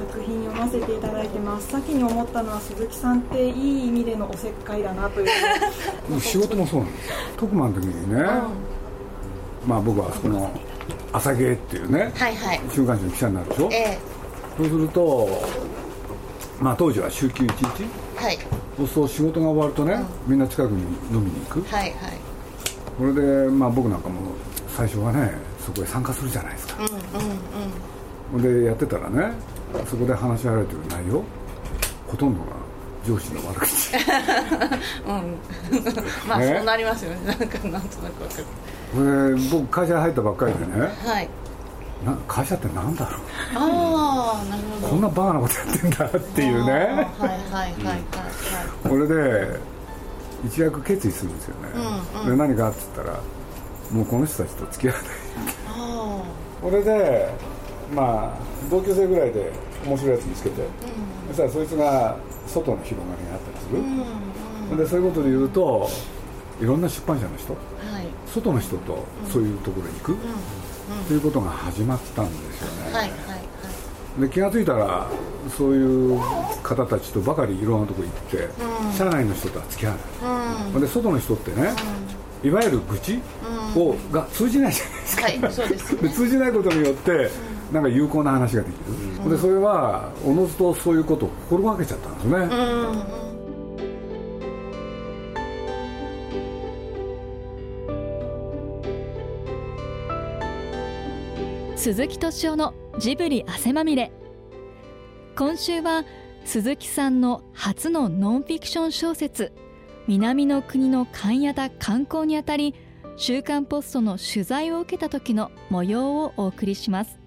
作品読ませていただいて真っ先に思ったのは鈴木さんっていい意味でのおせっかいだなという 仕事もそうなんですよ。特番の時にね、うん、まあ僕はあそこの「朝芸」っていうね、はいはい、週刊誌の記者になるでしょ、ええ、そうするとまあ当時は週休1日？はい。そうすると仕事が終わるとね、うん、みんな近くに飲みに行く。はいはい。それでまあ僕なんかも最初はねそこへ参加するじゃないですか、うんうんうん、でやってたらねそこで話し合われてる内容？ほとんどが上司の悪口。うん。まあ、ね、そうなりますよね。なんかなんとなく分かる。で僕会社入ったばっかりでね、はい。な会社ってなんだろう？ああなるほど。こんなバカなことやってんだっていうね。はいはいはいはいはい。これで一躍決意するんですよね、うんうん、で何かっつったらもうこの人たちと付き合わない。これでまあ同級生ぐらいで面白いやつ見つけて、うん、そしたらそいつが外の広がりがあったりする、うんうん、でそういうことで言うといろんな出版社の人、はい、外の人とそういうところに行く、ということが始まったんですよね、はいはいはい、で気が付いたらそういう方たちとばかりいろんなとこ行って、うん、社内の人とは付き合わない、うん、で外の人ってね、うん、いわゆる愚痴を、が通じないじゃないですか、はい、そうです、ね、で 通じないことによってなんか有効な話ができる、でそれはおのずとそういうことを心がけちゃったんですね、鈴木敏夫のジブリ汗まみれ。今週は鈴木さんの初のノンフィクション小説南の国の勘屋田観光にあたり週刊ポストの取材を受けた時の模様をお送りします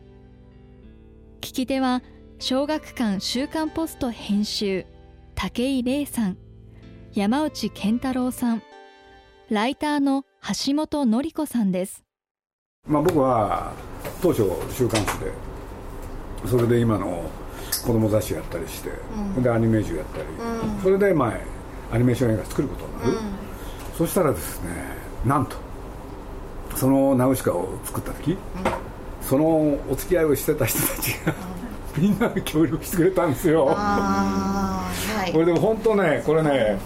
聞き手は小学館週刊ポスト編集武井玲さん山内健太郎さんライターの橋本典子さんです。まあ僕は当初週刊誌でそれで今の子供雑誌やったりして、うん、でアニメージュやったり、うん、それで前アニメーション映画作ることになる、うん、そしたらですねなんとそのナウシカを作った時、そのお付き合いをしてた人たちが みんなで協力してくれたんですよ、はい、これでも本当ねこれね、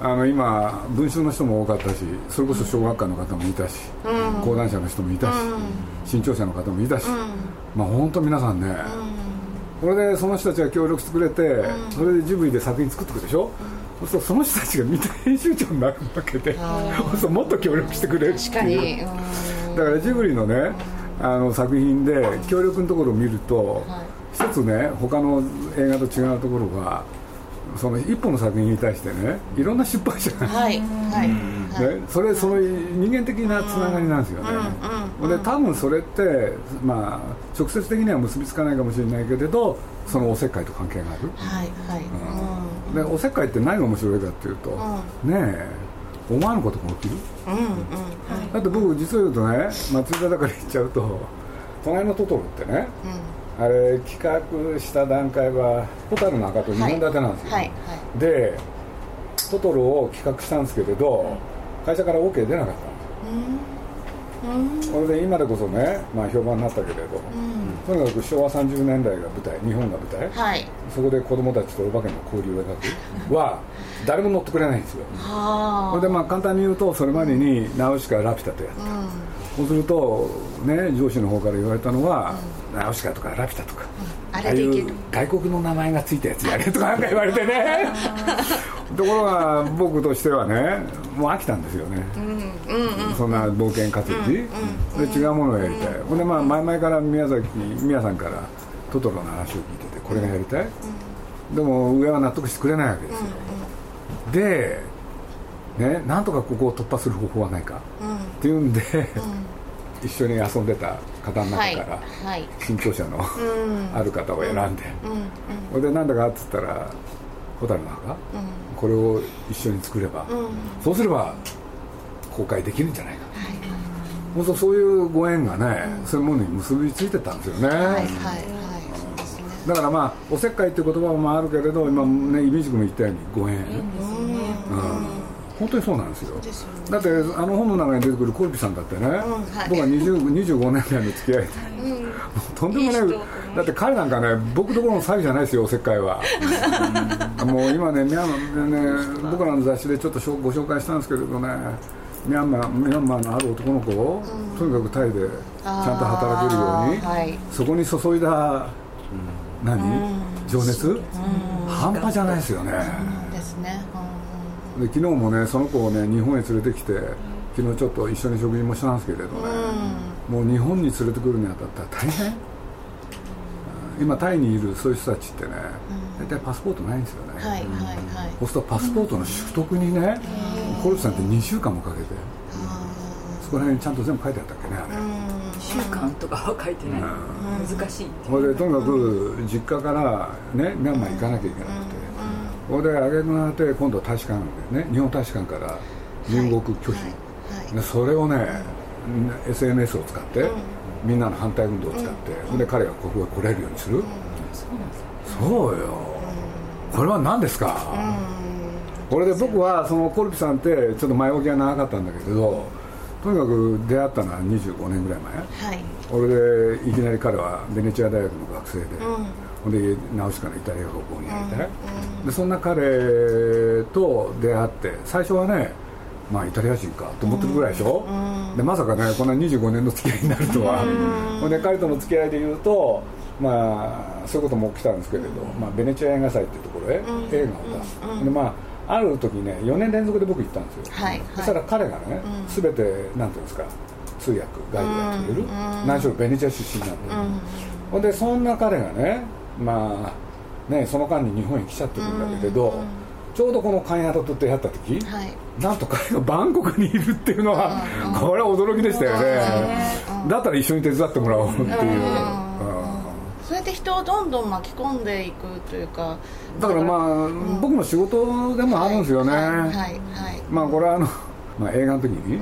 あの今文春の人も多かったしそれこそ小学館の方もいたし、うん、講談社の人もいたし、うん、新潮社の方もいたし、うん、まあ本当皆さんね、これでその人たちが協力してくれて、それでジブリで作品作ってくるでしょ、そうするとその人たちが見た編集長になるわけでそうするともっと協力してくれるっていうだからジブリのねあの作品で協力のところを見ると、はい、一つね他の映画と違うところがその一本の作品に対してねいろんな出版社が、はい。はい。ね、それその人間的なつながりなんですよね、うん。うん、で多分それってまあ直接的には結びつかないかもしれないけれどそのおせっかいと関係がある、はい。はい。うん、でおせっかいって何が面白いかっていうと、うん、ねえ思わぬことが起きる、うんうんはい、だって僕実を言うとね松井田から言っちゃうと隣のトトロってね、うん。あれ企画した段階は蛍の赤と2本立てなんですよ、はいはい。はい、でトトロを企画したんですけれど、会社から OK 出なかったんですよ、それで今でこそね、まあ、評判になったけれど、とにかく昭和30年代が舞台日本が舞台、はい、そこで子供たちとお化けの交流を描く。は誰も乗ってくれないんですよ。それでまあ簡単に言うとそれまでにナウシカラピュタとやった、そうするとね上司の方から言われたのは、うん、ナウシカとかラピュタとか、うん、あれでいける外国の名前がついたやつやれとかなんか言われてね。ところが僕としてはねもう飽きたんですよね、うん、そんな冒険活動で違うものをやりたい、ほんでまあ前々から宮崎宮さんからトトロの話を聞いててこれがやりたい、でも上は納得してくれないわけですよ、でね、なんとかここを突破する方法はないか、うん、っていうんで、うん、一緒に遊んでた方の中から、はい、新潮社の、ある方を選んで、それでなんだかっつったら蛍の墓、これを一緒に作れば、そうすれば公開できるんじゃないか、はい、そういうご縁がね、そういうものに結びついてたんですよね、だからまあおせっかいっていう言葉もあるけれど今ねいみじくも言ったようにご縁、うん本当にそうなんですよ。ね。だってあの本の中に出てくるコルピさんだってね、はい。僕は20 25年来の付き合いで、うん。とんでもない。だって彼なんかね僕ところの詐欺じゃないですよおせっかいは。もう今ねミャンマーでね僕らの雑誌でちょっとご紹介したんですけれどねミャンマーミャンマーのある男の子を、とにかくタイでちゃんと働けるように、はい。そこに注いだ、何、情熱、半端じゃないですよね、ですねで昨日もねその子をね日本へ連れてきて昨日ちょっと一緒に食事もしたんですけれどね、もう日本に連れてくるにあたったら大変、うん。今タイにいるそういう人たちってね大体パスポートないんですよね、うんはいはいはい。そうするとパスポートの取得にね、コルツさんって2週間もかけて。そこら辺にちゃんと全部書いてあったっけねあれ、習慣とかは書いてない、難しい。ほいでとにかく実家からねミャンマー行かなきゃいけなくて、ほいで挙句の果て今度は大使館でね日本大使館から入国拒否、はい。でそれをね、SNS を使って、みんなの反対運動を使って、ほんで彼がここへ来れるようにする、そうよ、これは何ですか、これで僕はそのコルピさんってちょっと前置きが長かったんだけどとにかく出会ったのは25年ぐらい前。はい。俺でいきなり彼はベネチア大学の学生で、ほんでナウシカのイタリア語を講にやりたい、でそんな彼と出会って最初はねまあイタリア人かと思ってるぐらいでしょ、でまさかねこんな25年の付き合いになるとは、ほんで彼との付き合いでいうとまあそういうことも起きたんですけれど、まあ、ベネチア映画祭っていうところへ映画を出す、でまあある時ね4年連続で僕行ったんですよ、はいそしたら彼がね、全てなんていうんですか通訳ガイドやってくれる、何しろベネチア出身なんで、ほんでそんな彼がねまあねその間に日本に来ちゃってるんだけれど、ちょうどこのカンヤラと出会った時、はい。なんと彼がバンコクにいるっていうのは、これは驚きでしたよね、だったら一緒に手伝ってもらおうっていう、うんそれで人をどんどん巻き込んでいくというか。だからまあ、僕の仕事でもあるんですよね、はいはいはい。まあこれはあの、まあ、映画の時に、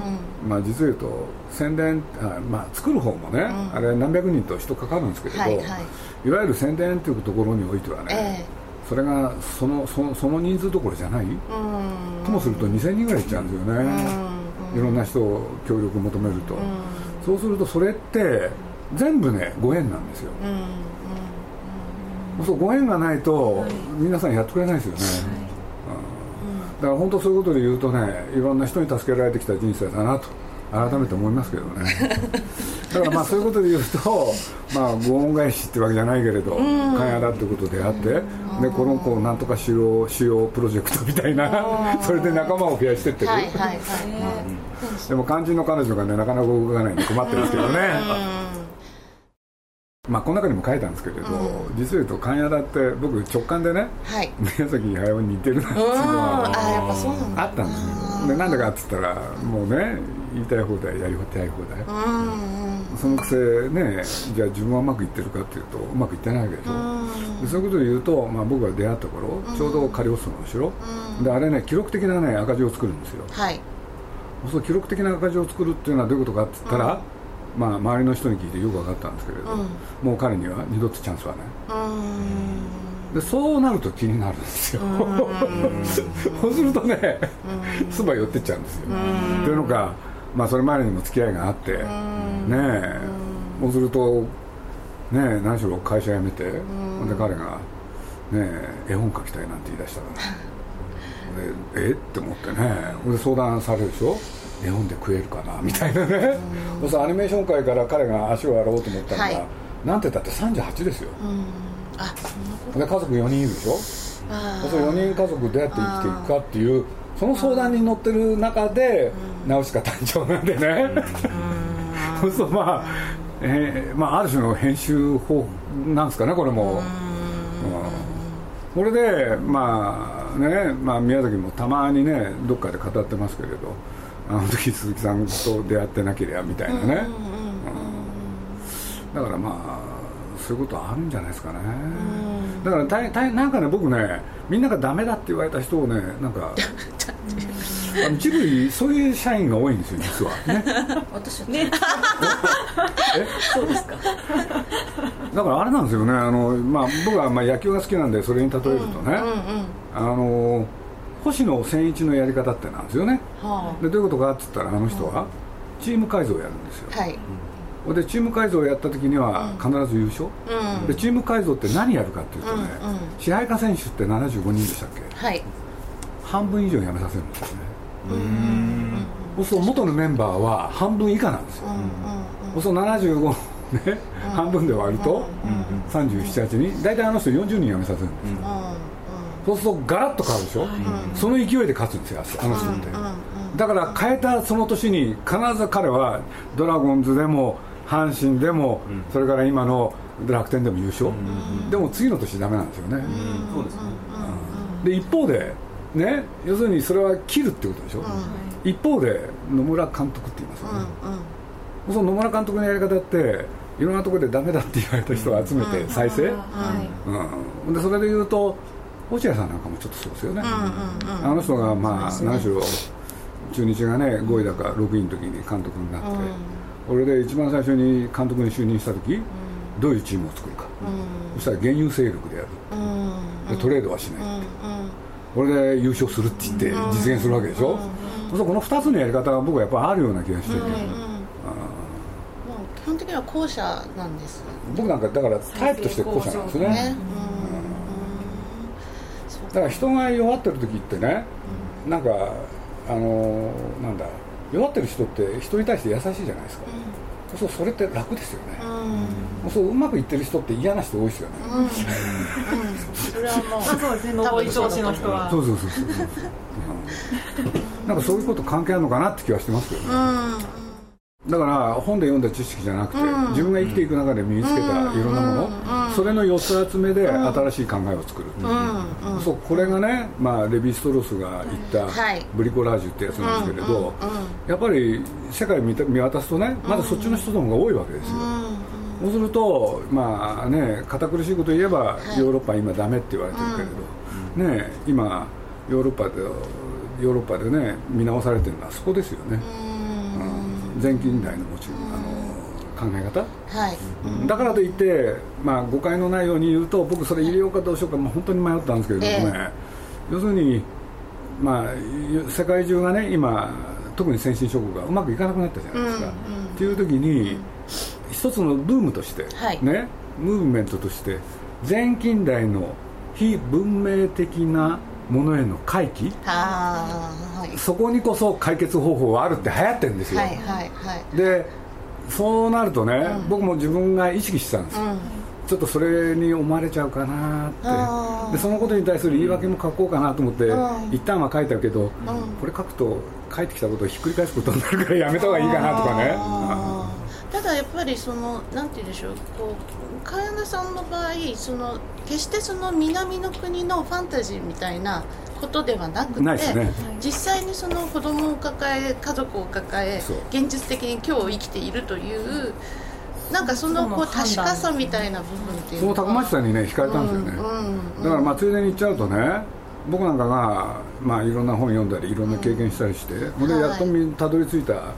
まあ、実を言うと宣伝あ、まあ、作る方もね、あれ何百人と人かかるんですけれど、はいいはいわゆる宣伝というところにおいてはね、ええ。それがそのそのその人数どころじゃない、うん。ともすると2000人ぐらいいっちゃうんですよね、いろんな人を協力求めると、そうするとそれって全部ねご縁なんですよ、そうご縁がないと皆さんやってくれないですよね、うん。だから本当そういうことで言うとねいろんな人に助けられてきた人生だなと改めて思いますけどね だからまあそういうことで言うと まあご恩返しってわけじゃないけれど勘屋だってことであってでこの子をなんとかしようしようプロジェクトみたいなそれで仲間を増やしてってる、はいはいはい。でも肝心の彼女がねなかなか動かないんで困ってるんですけどね、まあこの中にも書いたんですけれど、実を言うと勘屋だって僕直感でねはい。宮崎駿に似てるなっていうのうん。はあやったんですよ。でなんでかっつったらもうね言いたい放題やりたい放題、うんうんそのくせねじゃあ自分はうまくいってるかっていうとうまくいってないわけでしょ、でそういうことで言うと、まあ、僕が出会った頃、ちょうどカリオストロの城、であれね記録的なね赤字を作るんですよ。はい。そう記録的な赤字を作るっていうのはどういうことかって言ったら、まあ、周りの人に聞いてよく分かったんですけれど、もう彼には二度とチャンスはない。でそうなると気になるんですよ。そうするとね そば寄ってっちゃうんですよ。というのか、まあ、それまでにも付き合いがあってねえそうするとねえ何しろ会社辞めてほんで彼がねえ絵本描きたいなんて言い出したらでえって思ってねで相談されるでしょ絵本で食えるかなみたいなねそうアニメーション界から彼が足を洗おうと思ったのが、はいなんて言ったって38ですよ、あで家族4人いるでしょあその4人家族どうやって生きていくかっていうその相談に乗ってる中でナウシカ誕生なんでね。そうするとまあ、えーまあ、ある種の編集法なんですかねこれも、うん。これでまあね、まあ、宮崎もたまにねどっかで語ってますけれどあの時鈴木さんと出会ってなければみたいなね、うん。だからまあそういうことあるんじゃないですかね。だから大体なんかね僕ねみんながダメだって言われた人をねなんか あのジブリそういう社員が多いんですよ実は。ね。私ね。そうですか。だからあれなんですよねあの、まあ、僕はまあ野球が好きなんでそれに例えるとね、あの星野千一のやり方ってなんですよね、はあ、でどういうことかって言ったらあの人はチーム改造をやるんですよ、はいでチーム改造をやった時には必ず優勝、うん、でチーム改造って何やるかっていうとね、うんうん、支配下選手って75人でしたっけ、はい、半分以上辞めさせるんですね。うんそうすると元のメンバーは半分以下なんですよ、うんうん、そうすると75ね、半分で割ると378人大体あの人40人辞めさせるんですよ、そうするとガラッと変わるでしょ、その勢いで勝つんですよあの人って、だから変えたその年に必ず彼はドラゴンズでも阪神でも、それから今の楽天でも優勝、でも次の年ダメなんですよね、そうですね、で一方でね要するにそれは切るってことでしょ、一方で野村監督って言いますよね、その野村監督のやり方っていろんなところでダメだって言われた人を集めて再生、うん。でそれでいうと落合さんなんかもちょっとそうですよね、あの人がまあ何しろ中日がね5位だか6位の時に監督になって、俺で一番最初に監督に就任した時、どういうチームを作るか、そしたら現有勢力でやる、でトレードはしない、これで優勝するって言って実現するわけでしょ、うん、この2つのやり方は僕はやっぱあるような気がして。て、基本的には後者なんです。僕なんかだからタイプとして後者なんですね、だから人が弱ってる時ってね、なんかあのなんだ弱ってる人って人に対して優しいじゃないですか、うん、そうそれって楽ですよね、うん、そううまくいってる人って嫌な人多いですよね、うん、それはもう。そうですね。上り調子の人は。そうそうそうそう、なんかそういうこと関係あるのかなって気はしてますけどね、だから本で読んだ知識じゃなくて、うん、自分が生きていく中で身につけたいろんなもの、うん、それの4つ集めで新しい考えを作る、うん、そうこれがね、まあ、レヴィ・ストロースが言ったブリコラージュってやつなんですけれど、やっぱり世界を見見渡すとねまだそっちの人の方が多いわけですよ、そうするとまあね堅苦しいこと言えば、ヨーロッパ今ダメって言われてるけれど、ね今ヨーロッパでヨーロッパでね見直されてるのはそこですよね、前近代の持ちあの考え方、はい、だからといって、まあ、誤解のないように言うと僕それ入れようかどうしようか、まあ、本当に迷ったんですけれどもね、えー、要するに、まあ、世界中がね今特に先進諸国がうまくいかなくなったじゃないですか。うんうん、っていう時に一つのブームとして、はい、ね、ムーブメントとして前近代の非文明的なものへの回帰、はい、そこにこそ解決方法はあるって流行ってるんですよ、はいはいはい、でそうなるとね、うん、僕も自分が意識してたんです、うん、ちょっとそれに思われちゃうかなって。でそのことに対する言い訳も書こうかなと思って、うん、一旦は書いたけど、これ書くと帰ってきたことをひっくり返すことになるからやめた方がいいかなとかね。ただやっぱりそのなんて言うんでしょうこう茅田さんの場合その決してその南の国のファンタジーみたいなことではなくて、ね、実際にその子供を抱え家族を抱え現実的に今日生きているというなんかそのこう確かさみたいな部分っていうそのたくましさにね惹かれたんですよね、うんうん、だからまあついでに言っちゃうとね僕なんかが、まあ、いろんな本読んだりいろんな経験したりして、うん、でやっとたどり着いた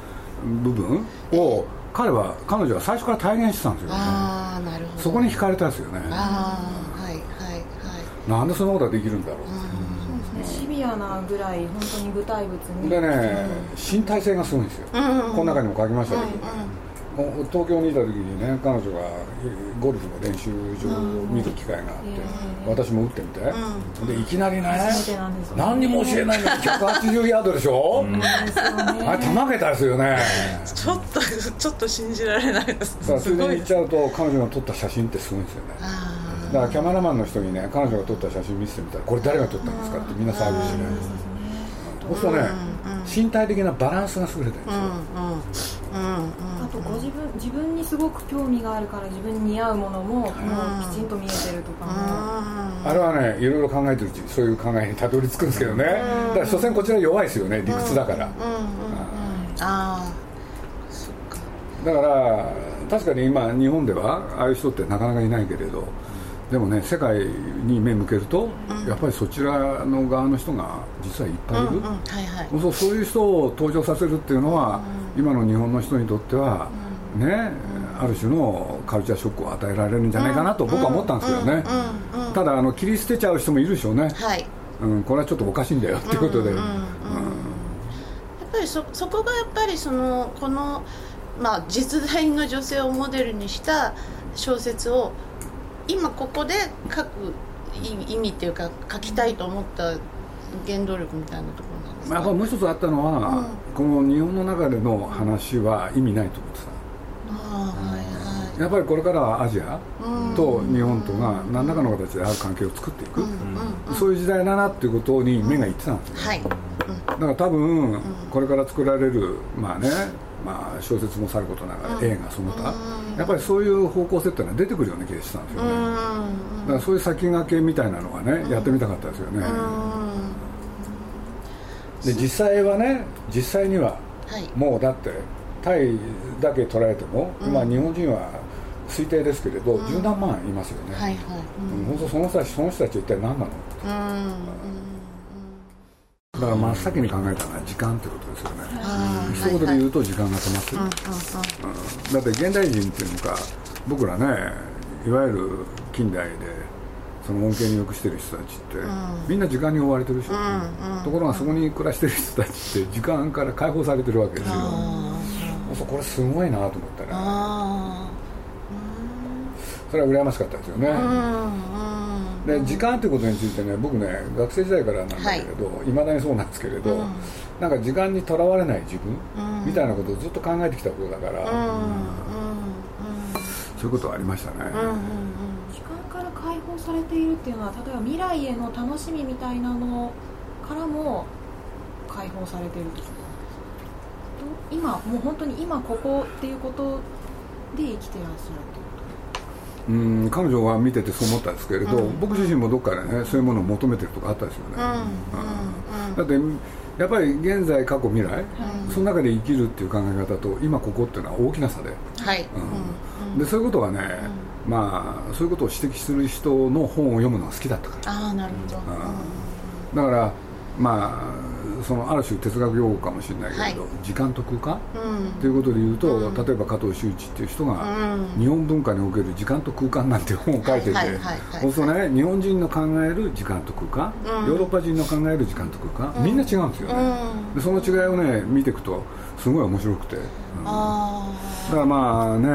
部分を、彼は彼女は最初から体現してたんですよ。ねあなるほど。そこに惹かれたんですよね。ああはいはいはい。なんでそんなことができるんだろう、そうですね。シビアなぐらい本当に具体物に。でね、うん、身体性がすごいんですよ、うんうん、この中にも書きましたけど、うんうん東京にいた時にね彼女がゴルフの練習場を見る機会があって、私も打ってみて、でいきなりね何にも教えないのに180ヤードでしょ、あれたまげたですよね。ちょっとちょっと信じられないです。だからつい。でに言っちゃうと彼女が撮った写真ってすごいんですよね。だからキャメラマンの人にね彼女が撮った写真見せてみたらこれ誰が撮ったんですかってみんな騒ぐしねそうするとね、身体的なバランスが優れてるんですよ、あとご自分自分にすごく興味があるから自分に似合うものももうきちんと見えてるとかも。あれはねいろいろ考えてるうちにそういう考えにたどり着くんですけどね。だから所詮こちら弱いですよね理屈だから。ああ。そっか。だから確かに今日本ではああいう人ってなかなかいないけれどでもね世界に目向けると、うん、やっぱりそちらの側の人が実はいっぱいいる、うんうん。はいはい、そうそういう人を登場させるっていうのは、うん、今の日本の人にとっては、うん、ね、ある種のカルチャーショックを与えられるんじゃないかなと僕は思ったんですけどね、ただあの切り捨てちゃう人もいるでしょうね、はい、うん、これはちょっとおかしいんだよっていうことで、うん。やっぱりそそこがやっぱりそのこの、まあ、実在の女性をモデルにした小説を今ここで書く意味っていうか書きたいと思った原動力みたいなところなんですか、やっぱもう一つあったのは、うん、この日本の中での話は意味ないと思ってた。やっぱりこれからはアジアと日本とが何らかの形である関係を作っていく、そういう時代だなっていうことに目がいってたんですよ、はい、だから多分これから作られるまあねまあ、小説もさることながら映画その他、やっぱりそういう方向性っていうのは出てくるような気がしたんですよね、だからそういう先駆けみたいなのがね、やってみたかったですよね、で実際はね実際には、もうだってタイだけ捉えても、今日本人は推定ですけれど、十何万いますよね、はいはい。本当その人たちその人たち一体何なの、だから真っ先に考えたのは時間ってことですよね、一言で言うと時間が止まってる、だって現代人っていうのか僕らねいわゆる近代でその恩恵によくしてる人たちって、みんな時間に追われてるし、ところがそこに暮らしてる人たちって時間から解放されてるわけですよ、これすごいなと思ったね。それは羨ましかったですよね、で時間ということについてね僕ね学生時代からなんだけれどいま、はい、だにそうなんですけれど、うん、なんか時間にとらわれない自分、うん、みたいなことをずっと考えてきたことだから、うん、そういうことはありましたね、時間から解放されているっていうのは例えば未来への楽しみみたいなのからも解放されているんですか？今もう本当に今ここっていうことで生きてらっしゃるうん彼女は見ててそう思ったんですけれど、うん、僕自身もどっかでねそういうものを求めてるとかあったですよね、だってやっぱり現在過去未来、その中で生きるっていう考え方と今ここっていうのは大きな差で,、はい。でそういうことはね、まあそういうことを指摘する人の本を読むのが好きだったから。ああなるほど、だからまあそのある種哲学用語かもしれないけれど、はい、時間と空間、うん、ということでいうと、うん、例えば加藤周一っていう人が、うん、日本文化における時間と空間なんて本を書いてて、そうするとね日本人の考える時間と空間、ヨーロッパ人の考える時間と空間、みんな違うんですよね、でその違いをね見ていくとすごい面白くて、だからまあね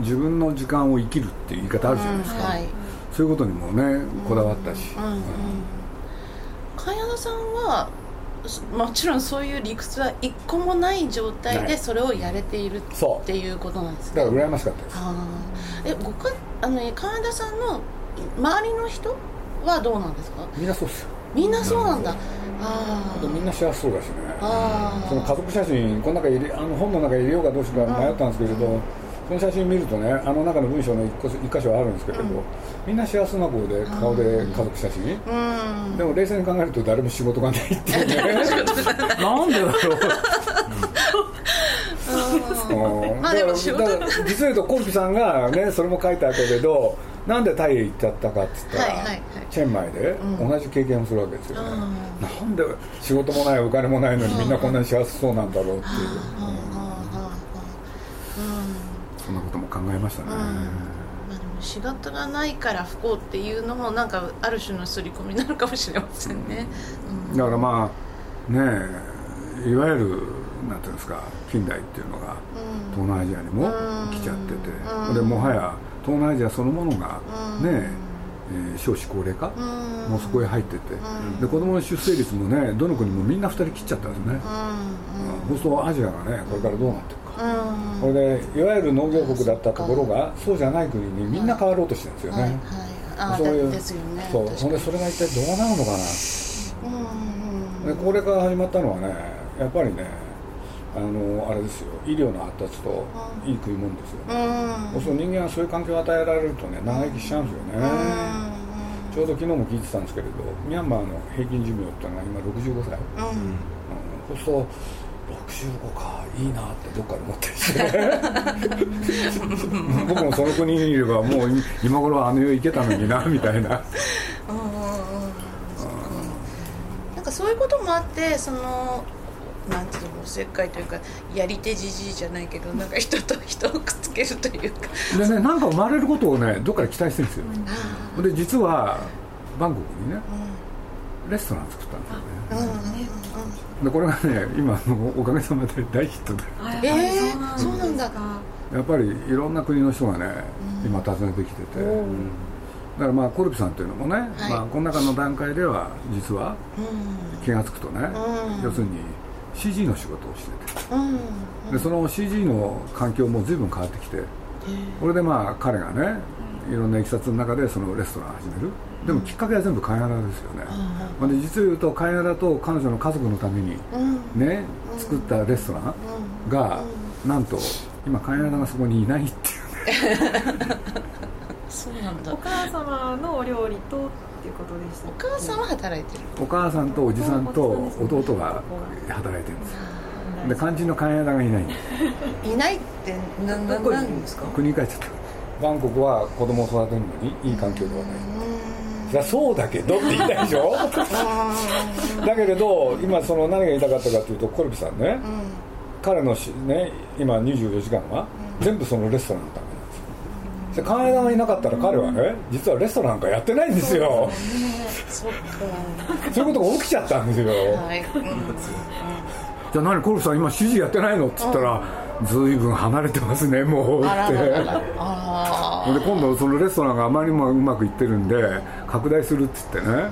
自分の時間を生きるっていう言い方あるじゃないですか、はい、そういうことにもねこだわったし、茅野さんはもちろんそういう理屈は一個もない状態でそれをやれているっていうことなんですね。だから羨ましかったです。えごかあの神田さんの周りの人はどうなんですか？みんなそうです。よみんなそうなんだ、ああみんな幸せそうだしね。その家族写真この中入れあの本の中に入れようかどうしようか迷ったんですけれど、この写真見るとねあの中の文章の一箇所あるんですけれど、うん、みんな幸せな子で顔で家族写真、うん、でも冷静に考えると誰も仕事がないっていうね。なんでだろう。まあでも仕事。実を言うとコンピさんがねそれも書いてあったけどなんでタイへ行っちゃったかっつったら、はいはいはい、チェンマイで同じ経験をするわけですよね、うん、なんで仕事もないお金もないのにみんなこんなに幸せそうなんだろうっていう、そんなことも考えましたね、まあ、でも仕事がないから不幸っていうのもなんかある種の刷り込みなのかもしれませんね、うん、だからまあねいわゆるなんていうんですか近代っていうのが東南アジアにも来ちゃってて、でもはや東南アジアそのものがね、えー、少子高齢化もうそこへ入ってて、で子供の出生率もねどの国もみんな2人切っちゃったんですね、そうするとアジアがねこれからどうなっていくこれでいわゆる農業国だったところがそうじゃない国にみんな変わろうとしてるんですよね、はいはい、そういうですよね。そう。そんでそれが一体どうなるのかな、で高齢化が始まったのはねやっぱりねあのあれですよ。医療の発達といい食い物ですよね、そうすると人間はそういう環境を与えられるとね長生きしちゃうんですよね、ちょうど昨日も聞いてたんですけれどミャンマーの平均寿命っていうのは今65歳、うん、うん、そうすると65かいいなってどっかで思って。僕もその国にいればもう今頃あの世行けたのになみたいな。なんかそういうこともあってそのなんていうのおせっかいというかやり手じじいじゃないけどなんか人と人をくっつけるというか。でねなんか生まれることをねどっかで期待してるんですよ、うん、で実はバンコクにね、うん。レストラン作ったんですよね、でこれがね今のおかげさまで大ヒットで。えー、そうなんだ。やっぱりいろんな国の人がね、今訪ねてきてて、だからまあコルピさんっていうのもね、はい、まあ、この中の段階では実は気が付くとね、要するに CG の仕事をしてて、でその CG の環境も随分変わってきて、これでまあ彼がねいろんないきさつの中でそのレストランを始めるでもきっかけは全部貝殻ですよね、うん、で実を言うと貝殻と彼女の家族のためにね、うん、作ったレストランが、うん、なんと今貝殻がそこにいないっていうね。そうなんだ。お母様のお料理とっていうことでしたお母さんは働いてる。お母さんとおじさんと弟が働いてるんですで肝心の貝殻がいない。いないって何なんですか？国に帰っちゃった。バンコクは子供を育てるのにいい環境ではないそりゃそうだけどって言いたいでしょ？だけれど今その何が言いたかったかというとコルビさんね、うん、彼のし、ね、今24時間は全部そのレストランのためなんですよ。金田がいなかったら彼はね実はレストランなんかやってないんですよ。そういうことが起きちゃったんですよ、はい。うん、じゃあ何コルビさん今指示やってないの？っつったら、ずいぶん離れてますねもう。ってで今度そのレストランがあまりにもうまくいってるんで拡大するっつってね。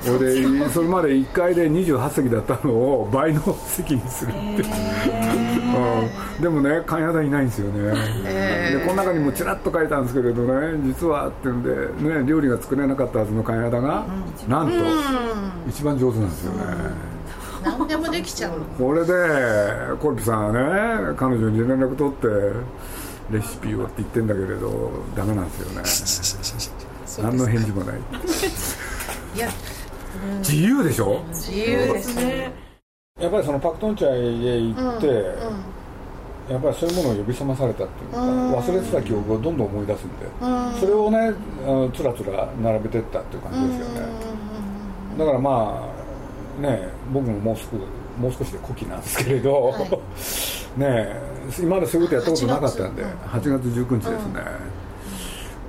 それでそれまで1階で28席だったのを倍の席にするって、う。ん、でもね勘屋台いないんですよね、でこの中にもちらっと書いたんですけれどね実はっていうんで、ね、料理が作れなかったはずの勘屋台が、なんと一番上手なんですよね、何でもできちゃうこれでコルピさんはね彼女に連絡取ってレシピをって言ってんだけれどダメなんですよね。何の返事もない。いや、うん、自由でしょ？自由ですね。やっぱりそのパクトンチャイへ行って、うんうんやっぱりそういうものを呼び覚まされたっていうか、忘れてた記憶をどんどん思い出すんで、それをねあのつらつら並べてったっていう感じですよね、だからまあね僕ももう少もう少しで古希なんですけれど、はい、ね今までそういうことやったことなかったんで8月19日ですね、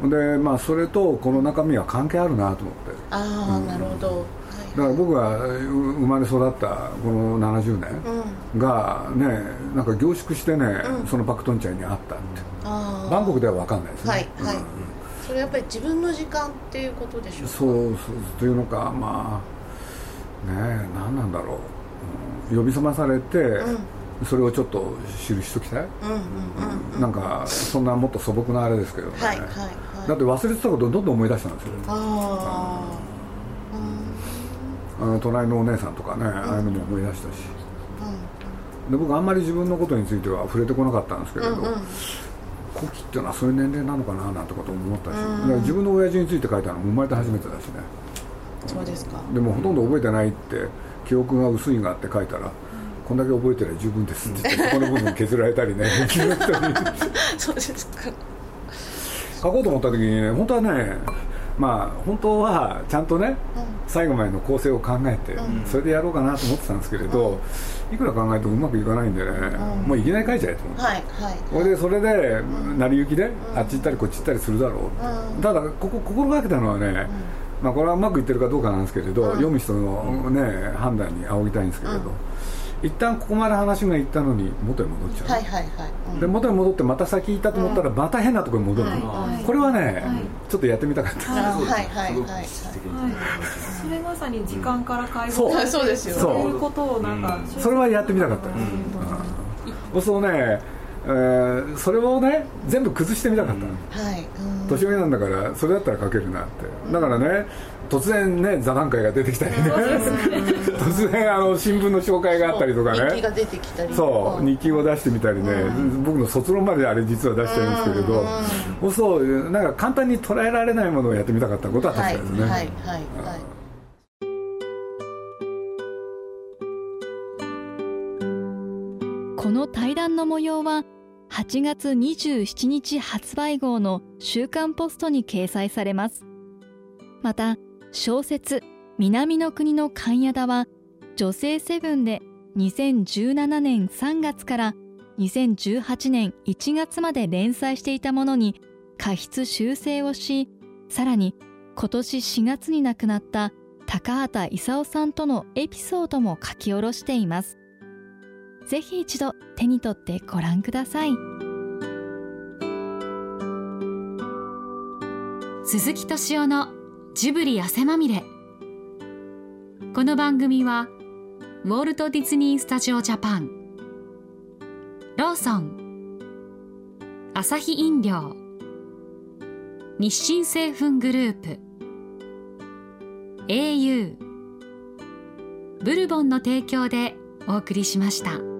うん、でまあそれとこの中身は関係あるなと思って。ああ、うん、なるほど。だから僕が生まれ育ったこの70年がねなんか凝縮してね、うん、そのパクトンチャイにあったって。バンコクでは分かんないですね。はい、はい、それやっぱり自分の時間っていうことでしょうか？そうそうというのかまあね何なんだろう、うん、呼び覚まされて、うん、それをちょっと記しときたい、うん、なんかそんなもっと素朴なあれですけどね、はいはいはい、だって忘れてたことをどんどん思い出したんですよ。ああの隣のお姉さんとかね、ああいうのも思い出したし、で僕あんまり自分のことについては触れてこなかったんですけれど、うんうん。古希っていうのはそういう年齢なのかななんてことも思ったし、うん、自分の親父について書いたのも生まれて初めてだしねそうですか。でもほとんど覚えてないって記憶が薄いがあって書いたら、こんだけ覚えてりゃ十分ですって言ってこの部分削られたりね そうですか。書こうと思った時にね本当はねまあ本当はちゃんとね、うん、最後までの構成を考えて、うん、それでやろうかなと思ってたんですけれど、うん、いくら考えてもうまくいかないんでね、もういきなり書いちゃえと思って、はいはい、でそれで成り行きで、あっち行ったりこっち行ったりするだろう、ただここ心がけたのはね、まあ、これはうまくいってるかどうかなんですけれど、うん、読む人の、ね、判断に仰ぎたいんですけれど、うん、一旦ここまで話がいったのに元に戻っちゃう、はいはいはい、で元に戻ってまた先行ったと思ったらまた変なところに戻る、これはね、はい、ちょっとやってみたかった、はいはいはい。はい、それまさに時間から解放されてそうですよ。そう。いうことをなんか、それはやってみたかった、うん、そうねえー、それをね全部崩してみたかった、はい、年上なんだからそれだったら書けるなって。だからね突然ね座談会が出てきたりね。突然あの新聞の紹介があったりとかね。日記が出てきたりそう日記を出してみたりね、僕の卒論まであれ実は出してるんですけれど、うそうなんか簡単に捉えられないものをやってみたかったことは確かですね。はいはいはい、この対談の模様は8月27日発売号の週刊ポストに掲載されます。また、小説南の国の勘屋田は女性セブンで2017年3月から2018年1月まで連載していたものに過失修正をし、さらに今年4月に亡くなった高畑勲さんとのエピソードも書き下ろしていますぜひ一度手に取ってご覧ください。鈴木敏夫のジブリ汗まみれ。この番組はウォルト・ディズニー・スタジオ・ジャパン。ローソン。アサヒ飲料。日清製粉グループ。au ブルボンの提供でお送りしました。